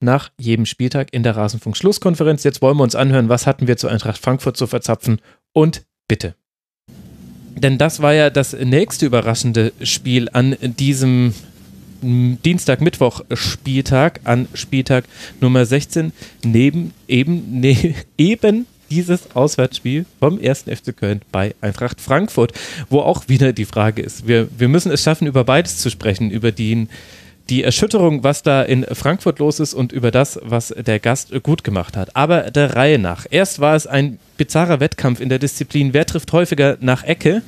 nach jedem Spieltag in der Rasenfunk-Schlusskonferenz. Jetzt wollen wir uns anhören, was hatten wir zu Eintracht Frankfurt zu verzapfen und bitte. Denn das war ja das nächste überraschende Spiel an diesem Dienstag-Mittwoch-Spieltag, an Spieltag Nummer 16, neben eben, ne, eben dieses Auswärtsspiel vom 1. FC Köln bei Eintracht Frankfurt, wo auch wieder die Frage ist, wir, wir müssen es schaffen, über beides zu sprechen, über den die Erschütterung, was da in Frankfurt los ist und über das, was der Gast gut gemacht hat. Aber der Reihe nach. Erst war es ein bizarrer Wettkampf in der Disziplin, wer trifft häufiger nach Ecke.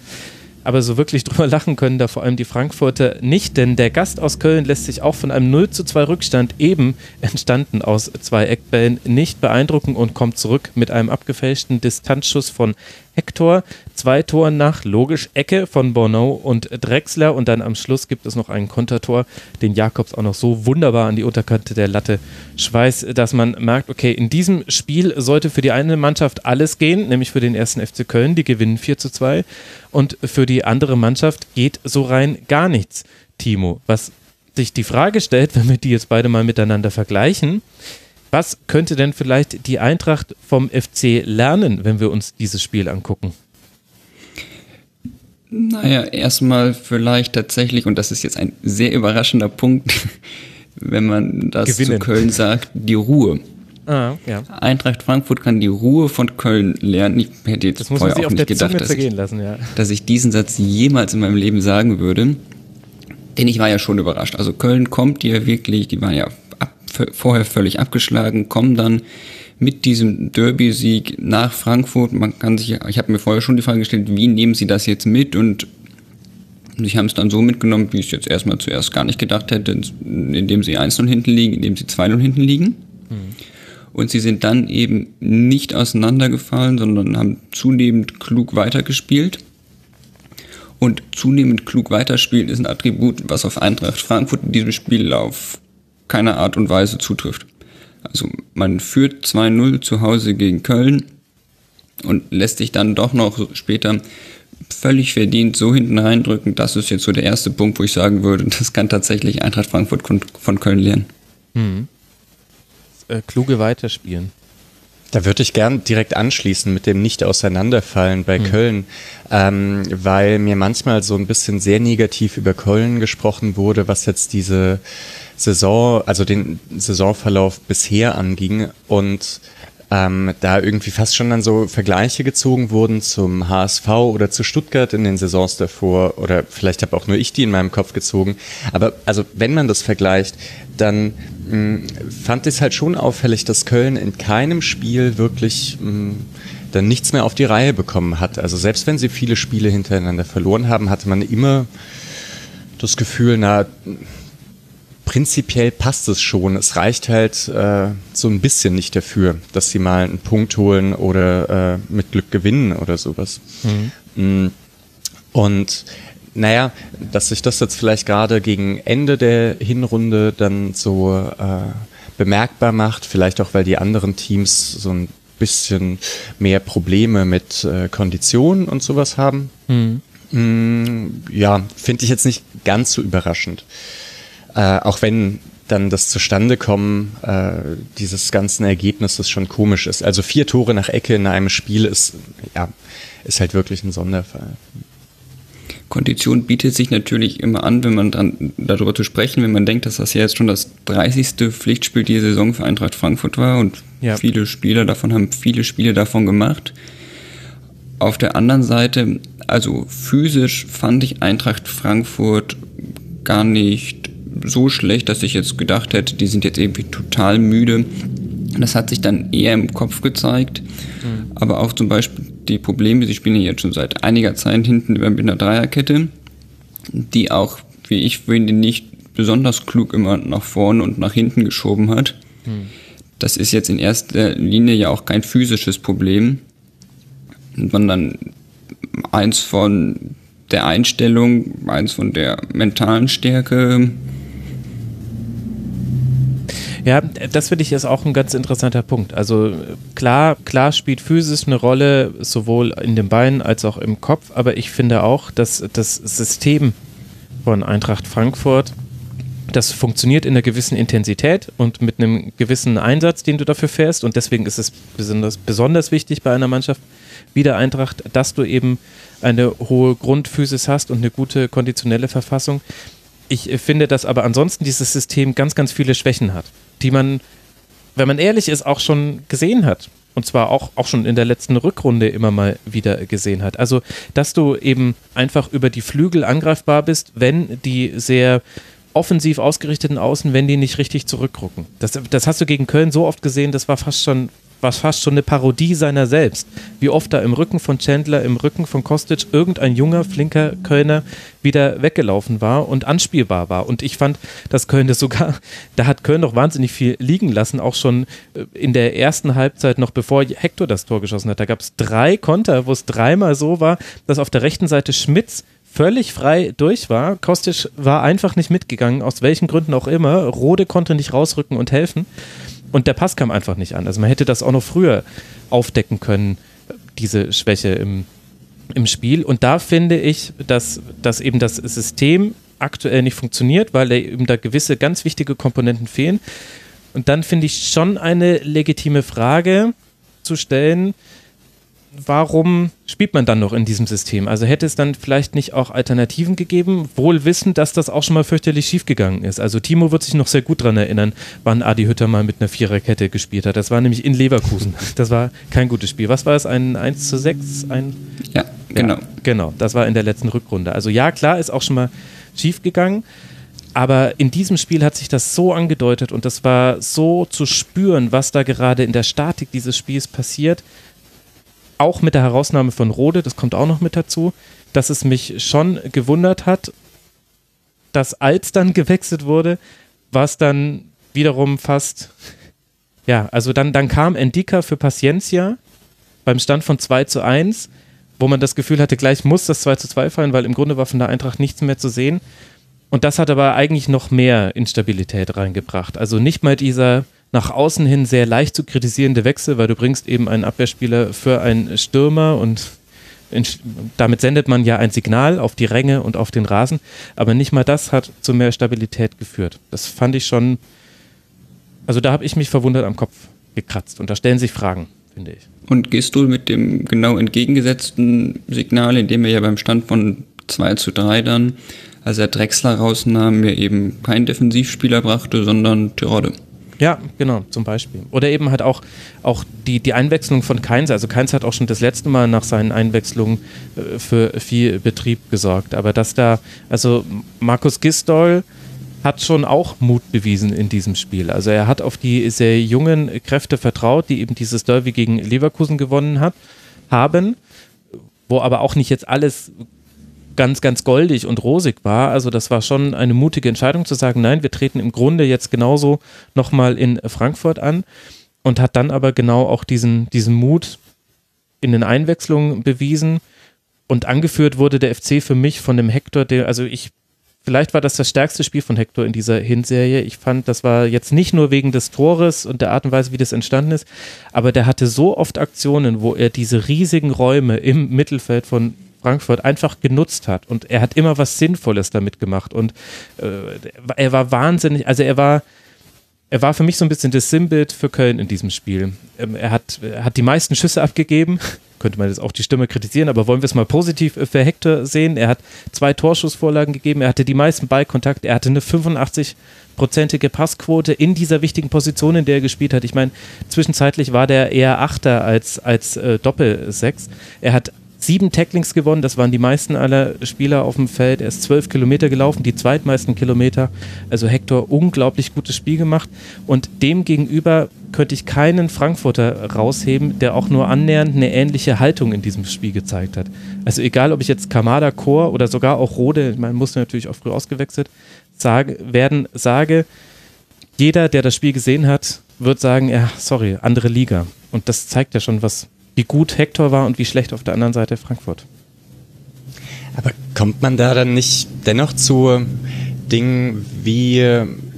Aber so wirklich drüber lachen können da vor allem die Frankfurter nicht, denn der Gast aus Köln lässt sich auch von einem 0 zu 2 Rückstand, eben entstanden aus zwei Eckbällen, nicht beeindrucken und kommt zurück mit einem abgefälschten Distanzschuss von Hector. Zwei Toren nach, logisch Ecke von Bono und Drexler und dann am Schluss gibt es noch ein Kontertor, den Jakobs auch noch so wunderbar an die Unterkante der Latte schweißt, dass man merkt, okay, in diesem Spiel sollte für die eine Mannschaft alles gehen, nämlich für den ersten FC Köln, die gewinnen 4 zu 2 und für die andere Mannschaft geht so rein gar nichts. Timo, was sich die Frage stellt, wenn wir die jetzt beide mal miteinander vergleichen, was könnte denn vielleicht die Eintracht vom FC lernen, wenn wir uns dieses Spiel angucken? Naja, erstmal vielleicht tatsächlich, und das ist jetzt ein sehr überraschender Punkt, wenn man das Gewinnen. zu Köln sagt, die Ruhe. Ah, ja. Eintracht Frankfurt kann die Ruhe von Köln lernen. Ich hätte jetzt vorher auch nicht gedacht, dass ich, lassen, ja. dass ich diesen Satz jemals in meinem Leben sagen würde. Denn ich war ja schon überrascht. Also Köln kommt ja wirklich, die waren ja vorher völlig abgeschlagen, kommen dann mit diesem Derby-Sieg nach Frankfurt. Man kann sich, ich habe mir vorher schon die Frage gestellt, wie nehmen Sie das jetzt mit? Und sie haben es dann so mitgenommen, wie ich es jetzt erstmal zuerst gar nicht gedacht hätte, indem sie 1-0 hinten liegen, indem sie 2-0 hinten liegen. Mhm. Und sie sind dann eben nicht auseinandergefallen, sondern haben zunehmend klug weitergespielt. Und zunehmend klug weiterspielen ist ein Attribut, was auf Eintracht Frankfurt in diesem Spiel auf keine Art und Weise zutrifft. Also man führt 2-0 zu Hause gegen Köln und lässt sich dann doch noch später völlig verdient so hinten reindrücken. Das ist jetzt so der erste Punkt, wo ich sagen würde, das kann tatsächlich Eintracht Frankfurt von Köln lernen. Mhm. Äh, kluge Weiterspielen. Da würde ich gern direkt anschließen mit dem Nicht-Auseinanderfallen bei mhm. Köln, ähm, weil mir manchmal so ein bisschen sehr negativ über Köln gesprochen wurde, was jetzt diese Saison, also den Saisonverlauf bisher anging und ähm, da irgendwie fast schon dann so Vergleiche gezogen wurden zum HSV oder zu Stuttgart in den Saisons davor oder vielleicht habe auch nur ich die in meinem Kopf gezogen. Aber also wenn man das vergleicht, dann mh, mm, fand ich es halt schon auffällig, dass Köln in keinem Spiel wirklich mh, mm, dann nichts mehr auf die Reihe bekommen hat. Also selbst wenn sie viele Spiele hintereinander verloren haben, hatte man immer das Gefühl, na prinzipiell passt es schon. Es reicht halt äh, so ein bisschen nicht dafür, dass sie mal einen Punkt holen oder äh, mit Glück gewinnen oder sowas. Mhm. Mm. Und naja, dass sich das jetzt vielleicht gerade gegen Ende der Hinrunde dann so äh, bemerkbar macht, vielleicht auch, weil die anderen Teams so ein bisschen mehr Probleme mit äh, Konditionen und sowas haben. Mhm. Mm, ja, finde ich jetzt nicht ganz so überraschend. Äh, auch wenn dann das Zustandekommen äh, dieses ganzen Ergebnisses schon komisch ist. Also vier Tore nach Ecke in einem Spiel ist, ja, ist halt wirklich ein Sonderfall. Kondition bietet sich natürlich immer an, wenn man dann darüber zu sprechen, wenn man denkt, dass das ja jetzt schon das 30. Pflichtspiel dieser Saison für Eintracht Frankfurt war und ja. viele Spieler davon haben viele Spiele davon gemacht. Auf der anderen Seite, also physisch fand ich Eintracht Frankfurt gar nicht so schlecht, dass ich jetzt gedacht hätte, die sind jetzt irgendwie total müde. Das hat sich dann eher im Kopf gezeigt. Mhm. Aber auch zum Beispiel die Probleme, sie spielen jetzt schon seit einiger Zeit hinten mit einer Dreierkette, die auch, wie ich finde, nicht besonders klug immer nach vorne und nach hinten geschoben hat. Mhm. Das ist jetzt in erster Linie ja auch kein physisches Problem, sondern eins von der Einstellung, eins von der mentalen Stärke. Ja, das finde ich ist auch ein ganz interessanter Punkt. Also klar, klar spielt Physis eine Rolle, sowohl in den Beinen als auch im Kopf, aber ich finde auch, dass das System von Eintracht Frankfurt, das funktioniert in einer gewissen Intensität und mit einem gewissen Einsatz, den du dafür fährst. Und deswegen ist es besonders, besonders wichtig bei einer Mannschaft wie der Eintracht, dass du eben eine hohe Grundphysis hast und eine gute konditionelle Verfassung. Ich finde, dass aber ansonsten dieses System ganz, ganz viele Schwächen hat, die man, wenn man ehrlich ist, auch schon gesehen hat. Und zwar auch, auch schon in der letzten Rückrunde immer mal wieder gesehen hat. Also, dass du eben einfach über die Flügel angreifbar bist, wenn die sehr offensiv ausgerichteten Außen, wenn die nicht richtig zurückrucken. Das, das hast du gegen Köln so oft gesehen, das war fast schon war fast schon eine Parodie seiner selbst. Wie oft da im Rücken von Chandler, im Rücken von Kostic irgendein junger, flinker Kölner wieder weggelaufen war und anspielbar war. Und ich fand, dass Köln das sogar, da hat Köln noch wahnsinnig viel liegen lassen, auch schon äh, in der ersten Halbzeit, noch bevor Hector das Tor geschossen hat. Da gab es drei Konter, wo es dreimal so war, dass auf der rechten Seite Schmitz völlig frei durch war. Kostic war einfach nicht mitgegangen, aus welchen Gründen auch immer. Rode konnte nicht rausrücken und helfen. Und der Pass kam einfach nicht an. Also man hätte das auch noch früher aufdecken können, diese Schwäche im, im Spiel. Und da finde ich, dass, dass eben das System aktuell nicht funktioniert, weil eben da gewisse ganz wichtige Komponenten fehlen. Und dann finde ich schon eine legitime Frage zu stellen, warum spielt man dann noch in diesem System? Also hätte es dann vielleicht nicht auch Alternativen gegeben, wohl wissend, dass das auch schon mal fürchterlich schiefgegangen ist. Also Timo wird sich noch sehr gut daran erinnern, wann Adi Hütter mal mit einer Viererkette gespielt hat. Das war nämlich in Leverkusen. Das war kein gutes Spiel. Was war es? Ein 1 zu 6? Ein ja, genau. Ja, genau, das war in der letzten Rückrunde. Also ja, klar, ist auch schon mal schiefgegangen. Aber in diesem Spiel hat sich das so angedeutet und das war so zu spüren, was da gerade in der Statik dieses Spiels passiert, auch mit der Herausnahme von Rode, das kommt auch noch mit dazu, dass es mich schon gewundert hat, dass als dann gewechselt wurde, war es dann wiederum fast, ja, also dann, dann kam Endika für Paciencia beim Stand von 2 zu 1, wo man das Gefühl hatte, gleich muss das 2 zu 2 fallen, weil im Grunde war von der Eintracht nichts mehr zu sehen. Und das hat aber eigentlich noch mehr Instabilität reingebracht. Also nicht mal dieser nach außen hin sehr leicht zu kritisierende Wechsel, weil du bringst eben einen Abwehrspieler für einen Stürmer und in, damit sendet man ja ein Signal auf die Ränge und auf den Rasen, aber nicht mal das hat zu mehr Stabilität geführt. Das fand ich schon, also da habe ich mich verwundert am Kopf gekratzt und da stellen sich Fragen, finde ich. Und gehst du mit dem genau entgegengesetzten Signal, indem er ja beim Stand von 2 zu 3 dann, als er Drechsler rausnahm, mir eben keinen Defensivspieler brachte, sondern Tirode? Ja, genau, zum Beispiel. Oder eben halt auch, auch die, die Einwechslung von Keins. Also Keins hat auch schon das letzte Mal nach seinen Einwechslungen äh, für viel Betrieb gesorgt. Aber dass da, also Markus Gistol hat schon auch Mut bewiesen in diesem Spiel. Also er hat auf die sehr jungen Kräfte vertraut, die eben dieses Derby gegen Leverkusen gewonnen hat, haben, wo aber auch nicht jetzt alles ganz, ganz goldig und rosig war. Also das war schon eine mutige Entscheidung zu sagen, nein, wir treten im Grunde jetzt genauso nochmal in Frankfurt an und hat dann aber genau auch diesen, diesen Mut in den Einwechslungen bewiesen. Und angeführt wurde der FC für mich von dem Hector, der, also ich, vielleicht war das das stärkste Spiel von Hector in dieser Hinserie. Ich fand, das war jetzt nicht nur wegen des Tores und der Art und Weise, wie das entstanden ist, aber der hatte so oft Aktionen, wo er diese riesigen Räume im Mittelfeld von Frankfurt einfach genutzt hat. Und er hat immer was Sinnvolles damit gemacht. Und äh, er war wahnsinnig, also er war, er war für mich so ein bisschen das Sinnbild für Köln in diesem Spiel. Ähm, er, hat, er hat die meisten Schüsse abgegeben. Könnte man jetzt auch die Stimme kritisieren, aber wollen wir es mal positiv für Hector sehen? Er hat zwei Torschussvorlagen gegeben, er hatte die meisten Ballkontakte, er hatte eine 85 prozentige Passquote in dieser wichtigen Position, in der er gespielt hat. Ich meine, zwischenzeitlich war der eher Achter als, als äh, Doppelsechs. Er hat sieben Tacklings gewonnen, das waren die meisten aller Spieler auf dem Feld. Er ist zwölf Kilometer gelaufen, die zweitmeisten Kilometer. Also Hector unglaublich gutes Spiel gemacht. Und dem gegenüber könnte ich keinen Frankfurter rausheben, der auch nur annähernd eine ähnliche Haltung in diesem Spiel gezeigt hat. Also egal, ob ich jetzt Kamada, Chor oder sogar auch Rode, man muss natürlich auch früh ausgewechselt, sage, werden, sage, jeder, der das Spiel gesehen hat, wird sagen, ja, sorry, andere Liga. Und das zeigt ja schon, was, wie gut Hector war und wie schlecht auf der anderen Seite Frankfurt. Aber kommt man da dann nicht dennoch zu Dingen wie,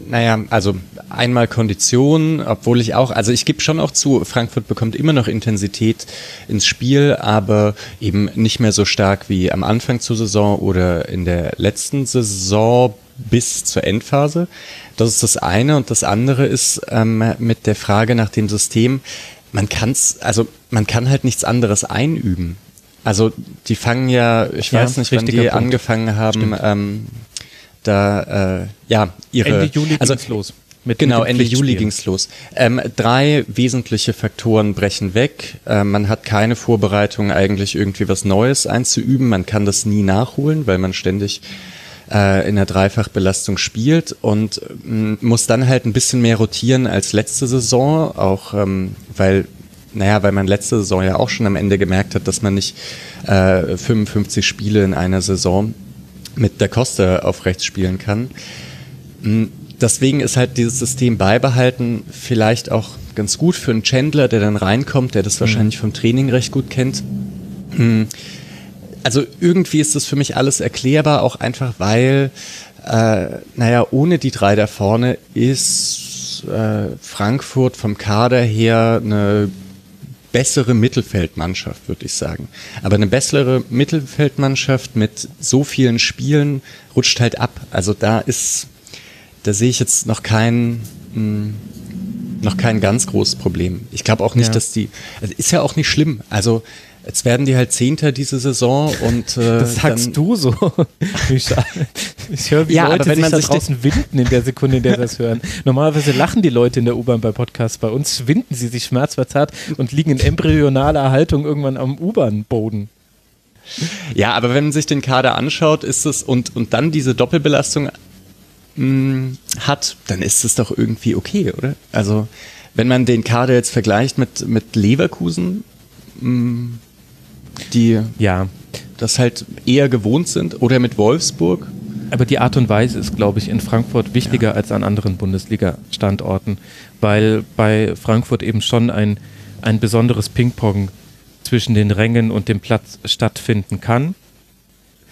naja, also einmal Kondition, obwohl ich auch, also ich gebe schon auch zu, Frankfurt bekommt immer noch Intensität ins Spiel, aber eben nicht mehr so stark wie am Anfang zur Saison oder in der letzten Saison bis zur Endphase. Das ist das eine. Und das andere ist ähm, mit der Frage nach dem System, man kann's, also man kann halt nichts anderes einüben. Also die fangen ja, ich ja, weiß nicht, wann die Punkt. angefangen haben, ähm, da äh, ja ihre Ende Juli also, ging's los. Mit, genau, mit Ende Juli ging's los. Ähm, drei wesentliche Faktoren brechen weg. Ähm, man hat keine Vorbereitung, eigentlich irgendwie was Neues einzuüben. Man kann das nie nachholen, weil man ständig äh, in der Dreifachbelastung spielt und ähm, muss dann halt ein bisschen mehr rotieren als letzte Saison, auch ähm, weil naja, weil man letzte Saison ja auch schon am Ende gemerkt hat, dass man nicht äh, 55 Spiele in einer Saison mit der Costa auf rechts spielen kann. Hm, deswegen ist halt dieses System beibehalten vielleicht auch ganz gut für einen Chandler, der dann reinkommt, der das mhm. wahrscheinlich vom Training recht gut kennt. Hm, also irgendwie ist das für mich alles erklärbar, auch einfach weil, äh, naja, ohne die drei da vorne ist äh, Frankfurt vom Kader her eine bessere Mittelfeldmannschaft, würde ich sagen. Aber eine bessere Mittelfeldmannschaft mit so vielen Spielen rutscht halt ab. Also da ist, da sehe ich jetzt noch kein, mh, hm, noch kein ganz großes Problem. Ich glaube auch nicht, ja. dass die, also ist ja auch nicht schlimm. Also Jetzt werden die halt Zehnter diese Saison und äh, Das sagst dann, du so. ich höre, wie ja, Leute sich da sich draußen winden in der Sekunde, in der das hören. Normalerweise lachen die Leute in der U-Bahn bei Podcasts. Bei uns winden sie sich schmerzverzerrt und liegen in embryonaler Haltung irgendwann am U-Bahn-Boden. Ja, aber wenn man sich den Kader anschaut, ist es und, und dann diese Doppelbelastung mh, mm, hat, dann ist es doch irgendwie okay, oder? Also, wenn man den Kader jetzt vergleicht mit, mit Leverkusen, mh, mm, die ja. das halt eher gewohnt sind oder mit Wolfsburg. Aber die Art und Weise ist, glaube ich, in Frankfurt wichtiger ja. als an anderen Bundesliga-Standorten, weil bei Frankfurt eben schon ein, ein besonderes Ping-Pong zwischen den Rängen und dem Platz stattfinden kann.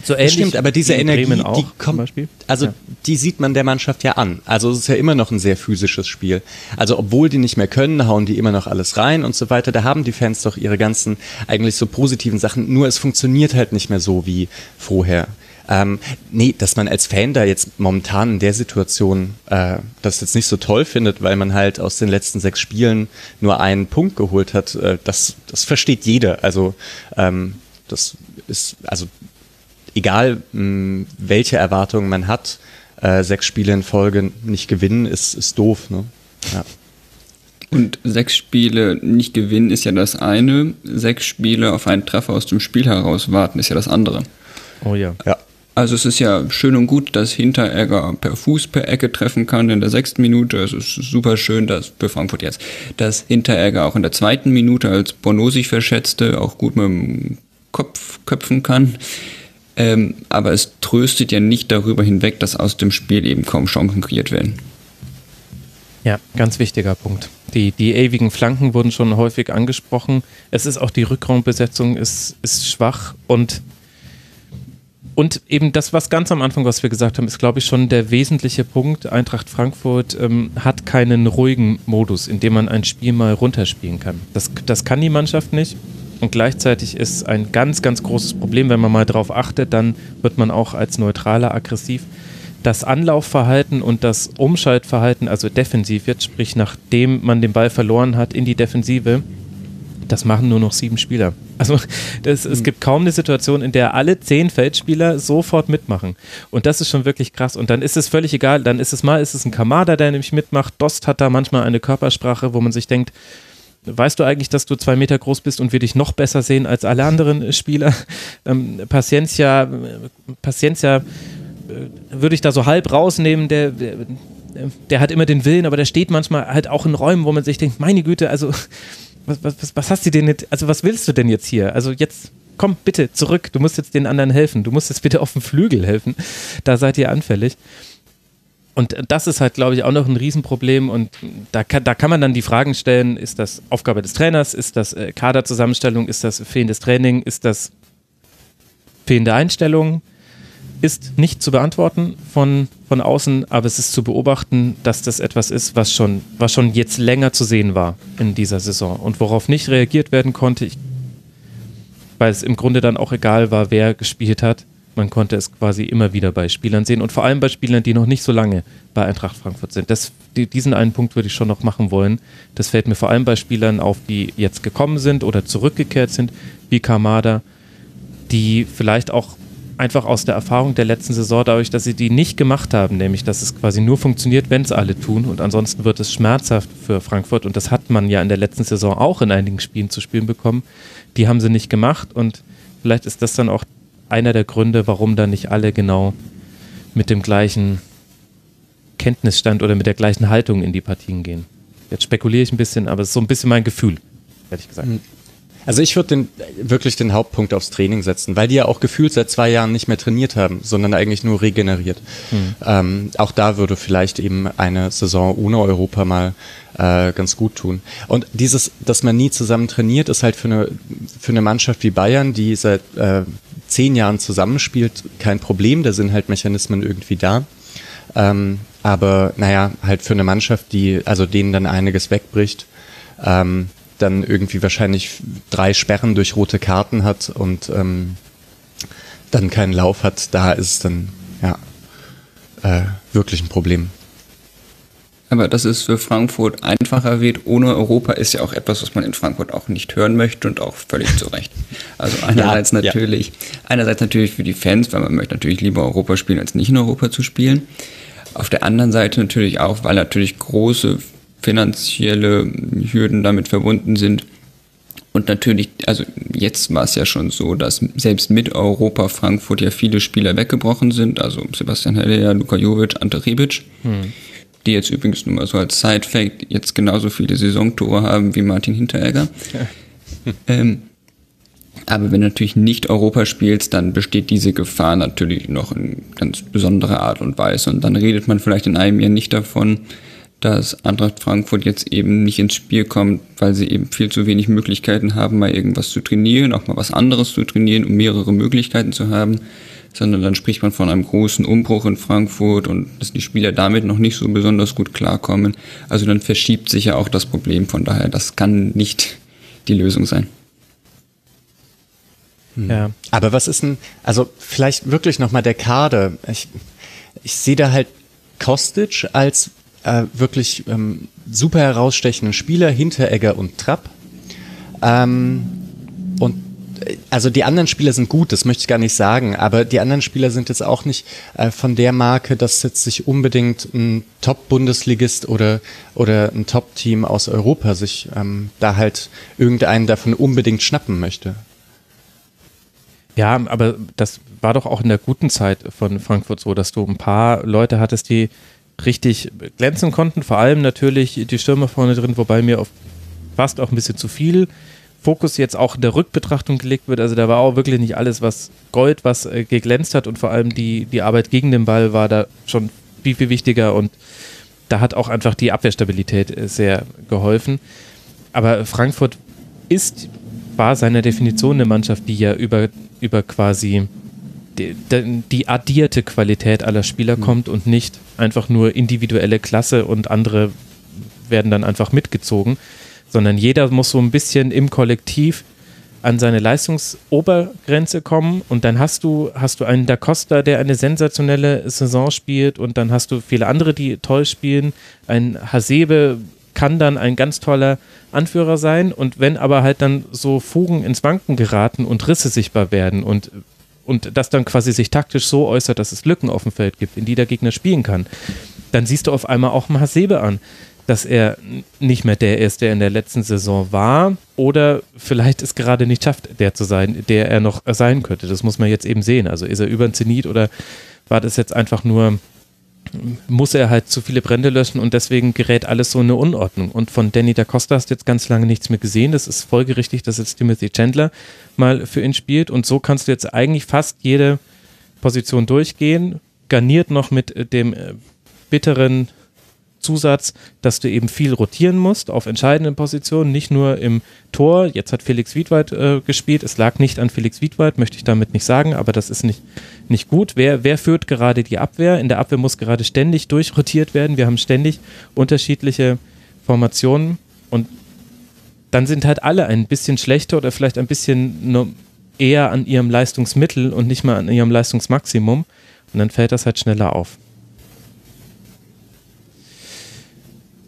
So ähnlich Stimmt, aber diese Energie, auch, die kommt, also ja. die sieht man der Mannschaft ja an. Also es ist ja immer noch ein sehr physisches Spiel. Also obwohl die nicht mehr können, hauen die immer noch alles rein und so weiter. Da haben die Fans doch ihre ganzen eigentlich so positiven Sachen. Nur es funktioniert halt nicht mehr so wie vorher. Ähm, nee, dass man als Fan da jetzt momentan in der Situation äh, das jetzt nicht so toll findet, weil man halt aus den letzten sechs Spielen nur einen Punkt geholt hat, äh, das, das versteht jeder. Also ähm, das ist, also egal mh, welche Erwartungen man hat, äh, sechs Spiele in Folge nicht gewinnen, ist, ist doof. Ne? Ja. Und sechs Spiele nicht gewinnen ist ja das eine, sechs Spiele auf einen Treffer aus dem Spiel heraus warten ist ja das andere. Oh ja. Ja. Also es ist ja schön und gut, dass Hinteregger per Fuß per Ecke treffen kann in der sechsten Minute. Es ist super schön, dass für Frankfurt jetzt, dass Hinteregger auch in der zweiten Minute als Bono sich verschätzte, auch gut mit dem Kopf köpfen kann. Ähm, aber es tröstet ja nicht darüber hinweg, dass aus dem Spiel eben kaum Chancen kreiert werden. Ja, ganz wichtiger Punkt. Die, die ewigen Flanken wurden schon häufig angesprochen. Es ist auch die Rückraumbesetzung ist, ist schwach und und eben das, was ganz am Anfang, was wir gesagt haben, ist, glaube ich, schon der wesentliche Punkt. Eintracht Frankfurt ähm, hat keinen ruhigen Modus, in dem man ein Spiel mal runterspielen kann. Das, das kann die Mannschaft nicht. Und gleichzeitig ist ein ganz, ganz großes Problem, wenn man mal darauf achtet, dann wird man auch als Neutraler aggressiv. Das Anlaufverhalten und das Umschaltverhalten, also defensiv jetzt, sprich nachdem man den Ball verloren hat in die Defensive, das machen nur noch sieben Spieler. Also das, es mhm. gibt kaum eine Situation, in der alle zehn Feldspieler sofort mitmachen. Und das ist schon wirklich krass. Und dann ist es völlig egal, dann ist es mal, ist es ein Kamada, der nämlich mitmacht. Dost hat da manchmal eine Körpersprache, wo man sich denkt, weißt du eigentlich, dass du zwei Meter groß bist und wir dich noch besser sehen als alle anderen Spieler? Ähm, Paciencia, Paciencia äh, würde ich da so halb rausnehmen, der, der, der, hat immer den Willen, aber der steht manchmal halt auch in Räumen, wo man sich denkt, meine Güte, also was, was, was hast du denn jetzt, also was willst du denn jetzt hier? Also jetzt komm bitte zurück, du musst jetzt den anderen helfen, du musst jetzt bitte auf dem Flügel helfen, da seid ihr anfällig. Und das ist halt, glaube ich, auch noch ein Riesenproblem. Und da kann, da kann man dann die Fragen stellen: Ist das Aufgabe des Trainers? Ist das äh, Kaderzusammenstellung? Ist das fehlendes Training? Ist das fehlende Einstellung? Ist nicht zu beantworten von, von außen, aber es ist zu beobachten, dass das etwas ist, was schon, was schon jetzt länger zu sehen war in dieser Saison und worauf nicht reagiert werden konnte, ich, weil es im Grunde dann auch egal war, wer gespielt hat man konnte es quasi immer wieder bei Spielern sehen und vor allem bei Spielern, die noch nicht so lange bei Eintracht Frankfurt sind. Das, die, diesen einen Punkt würde ich schon noch machen wollen. Das fällt mir vor allem bei Spielern auf, die jetzt gekommen sind oder zurückgekehrt sind, wie Kamada, die vielleicht auch einfach aus der Erfahrung der letzten Saison, dadurch, dass sie die nicht gemacht haben, nämlich dass es quasi nur funktioniert, wenn es alle tun und ansonsten wird es schmerzhaft für Frankfurt und das hat man ja in der letzten Saison auch in einigen Spielen zu spielen bekommen. Die haben sie nicht gemacht und vielleicht ist das dann auch einer der Gründe, warum da nicht alle genau mit dem gleichen Kenntnisstand oder mit der gleichen Haltung in die Partien gehen. Jetzt spekuliere ich ein bisschen, aber es ist so ein bisschen mein Gefühl, ehrlich gesagt. Hm. Also ich würde wirklich den Hauptpunkt aufs Training setzen, weil die ja auch gefühlt seit zwei Jahren nicht mehr trainiert haben, sondern eigentlich nur regeneriert. Hm. Ähm, auch da würde vielleicht eben eine Saison ohne Europa mal äh, ganz gut tun. Und dieses, dass man nie zusammen trainiert, ist halt für eine, für eine Mannschaft wie Bayern, die seit äh, zehn Jahren zusammenspielt, kein Problem. Da sind halt Mechanismen irgendwie da. Ähm, aber naja, halt für eine Mannschaft, die, also denen dann einiges wegbricht, ähm, dann irgendwie wahrscheinlich drei Sperren durch rote Karten hat und ähm, dann keinen Lauf hat, da ist es dann ja äh, wirklich ein Problem. Aber dass es für Frankfurt einfacher wird ohne Europa ist ja auch etwas, was man in Frankfurt auch nicht hören möchte und auch völlig zu Recht. Also einerseits ja, natürlich, ja. einerseits natürlich für die Fans, weil man möchte natürlich lieber Europa spielen, als nicht in Europa zu spielen. Auf der anderen Seite natürlich auch, weil natürlich große finanzielle Hürden damit verbunden sind. Und natürlich, also jetzt war es ja schon so, dass selbst mit Europa Frankfurt ja viele Spieler weggebrochen sind. Also Sebastian Heller, Luka Jovic, Ante Rebic. Hm die jetzt übrigens nur mal so als Side-Fact jetzt genauso viele Saisontore haben wie Martin Hinteregger. Ja. ähm, aber wenn du natürlich nicht Europa spielst, dann besteht diese Gefahr natürlich noch in ganz besonderer Art und Weise. Und dann redet man vielleicht in einem Jahr nicht davon, dass Eintracht Frankfurt jetzt eben nicht ins Spiel kommt, weil sie eben viel zu wenig Möglichkeiten haben, mal irgendwas zu trainieren, auch mal was anderes zu trainieren, um mehrere Möglichkeiten zu haben, sondern dann spricht man von einem großen Umbruch in Frankfurt und dass die Spieler damit noch nicht so besonders gut klarkommen. Also dann verschiebt sich ja auch das Problem. Von daher, das kann nicht die Lösung sein. Hm. Ja. Aber was ist denn, also vielleicht wirklich nochmal der Kader. Ich, ich sehe da halt Kostic als äh, wirklich ähm, super herausstechenden Spieler hinter Egger und Trapp. Ähm, und also die anderen Spieler sind gut, das möchte ich gar nicht sagen, aber die anderen Spieler sind jetzt auch nicht äh, von der Marke, dass jetzt sich unbedingt ein Top-Bundesligist oder, oder ein Top-Team aus Europa sich ähm, da halt irgendeinen davon unbedingt schnappen möchte. Ja, aber das war doch auch in der guten Zeit von Frankfurt so, dass du ein paar Leute hattest, die richtig glänzen konnten. Vor allem natürlich die Stürmer vorne drin, wobei mir auf fast auch ein bisschen zu viel Fokus jetzt auch in der Rückbetrachtung gelegt wird. Also da war auch wirklich nicht alles, was Gold, was äh, geglänzt hat und vor allem die, die Arbeit gegen den Ball war da schon viel, viel wichtiger und da hat auch einfach die Abwehrstabilität äh, sehr geholfen. Aber Frankfurt ist, war seiner Definition eine Mannschaft, die ja über, über quasi die, die addierte Qualität aller Spieler mhm. kommt und nicht einfach nur individuelle Klasse und andere werden dann einfach mitgezogen sondern jeder muss so ein bisschen im Kollektiv an seine Leistungsobergrenze kommen. Und dann hast du, hast du einen Da Costa, der eine sensationelle Saison spielt. Und dann hast du viele andere, die toll spielen. Ein Hasebe kann dann ein ganz toller Anführer sein. Und wenn aber halt dann so Fugen ins Wanken geraten und Risse sichtbar werden und, und das dann quasi sich taktisch so äußert, dass es Lücken auf dem Feld gibt, in die der Gegner spielen kann, dann siehst du auf einmal auch einen Hasebe an, dass er nicht mehr der ist, der in der letzten Saison war oder vielleicht es gerade nicht schafft, der zu sein, der er noch sein könnte. Das muss man jetzt eben sehen. Also ist er über den Zenit oder war das jetzt einfach nur, muss er halt zu viele Brände löschen und deswegen gerät alles so in eine Unordnung. Und von Danny da Costa hast du jetzt ganz lange nichts mehr gesehen. Das ist folgerichtig, dass jetzt Timothy Chandler mal für ihn spielt und so kannst du jetzt eigentlich fast jede Position durchgehen, garniert noch mit dem äh, bitteren Zusatz, dass du eben viel rotieren musst auf entscheidenden Positionen, nicht nur im Tor. Jetzt hat Felix Wiedwald äh, gespielt. Es lag nicht an Felix Wiedwald, möchte ich damit nicht sagen, aber das ist nicht, nicht gut. Wer, wer führt gerade die Abwehr? In der Abwehr muss gerade ständig durchrotiert werden. Wir haben ständig unterschiedliche Formationen und dann sind halt alle ein bisschen schlechter oder vielleicht ein bisschen eher an ihrem Leistungsmittel und nicht mal an ihrem Leistungsmaximum. Und dann fällt das halt schneller auf.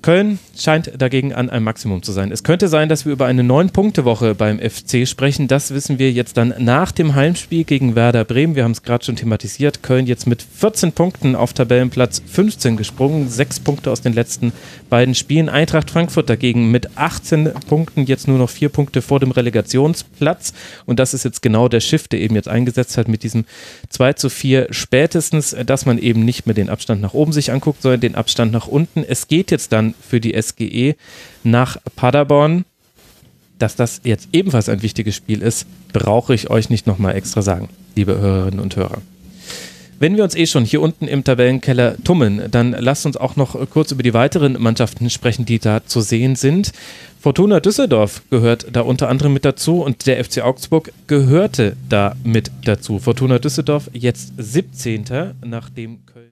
Köln scheint dagegen an einem Maximum zu sein. Es könnte sein, dass wir über eine Neun-Punkte-Woche beim FC sprechen. Das wissen wir jetzt dann nach dem Heimspiel gegen Werder Bremen. Wir haben es gerade schon thematisiert. Köln jetzt mit 14 Punkten auf Tabellenplatz 15 gesprungen. Sechs Punkte aus den letzten beiden Spielen. Eintracht Frankfurt dagegen mit 18 Punkten, jetzt nur noch vier Punkte vor dem Relegationsplatz. Und das ist jetzt genau der Shift, der eben jetzt eingesetzt hat mit diesem 2 zu 4 spätestens, dass man eben nicht mehr den Abstand nach oben sich anguckt, sondern den Abstand nach unten. Es geht jetzt dann für die SGE nach Paderborn. Dass das jetzt ebenfalls ein wichtiges Spiel ist, brauche ich euch nicht nochmal extra sagen, liebe Hörerinnen und Hörer. Wenn wir uns eh schon hier unten im Tabellenkeller tummeln, dann lasst uns auch noch kurz über die weiteren Mannschaften sprechen, die da zu sehen sind. Fortuna Düsseldorf gehört da unter anderem mit dazu und der FC Augsburg gehörte da mit dazu. Fortuna Düsseldorf jetzt 17. nachdem Köln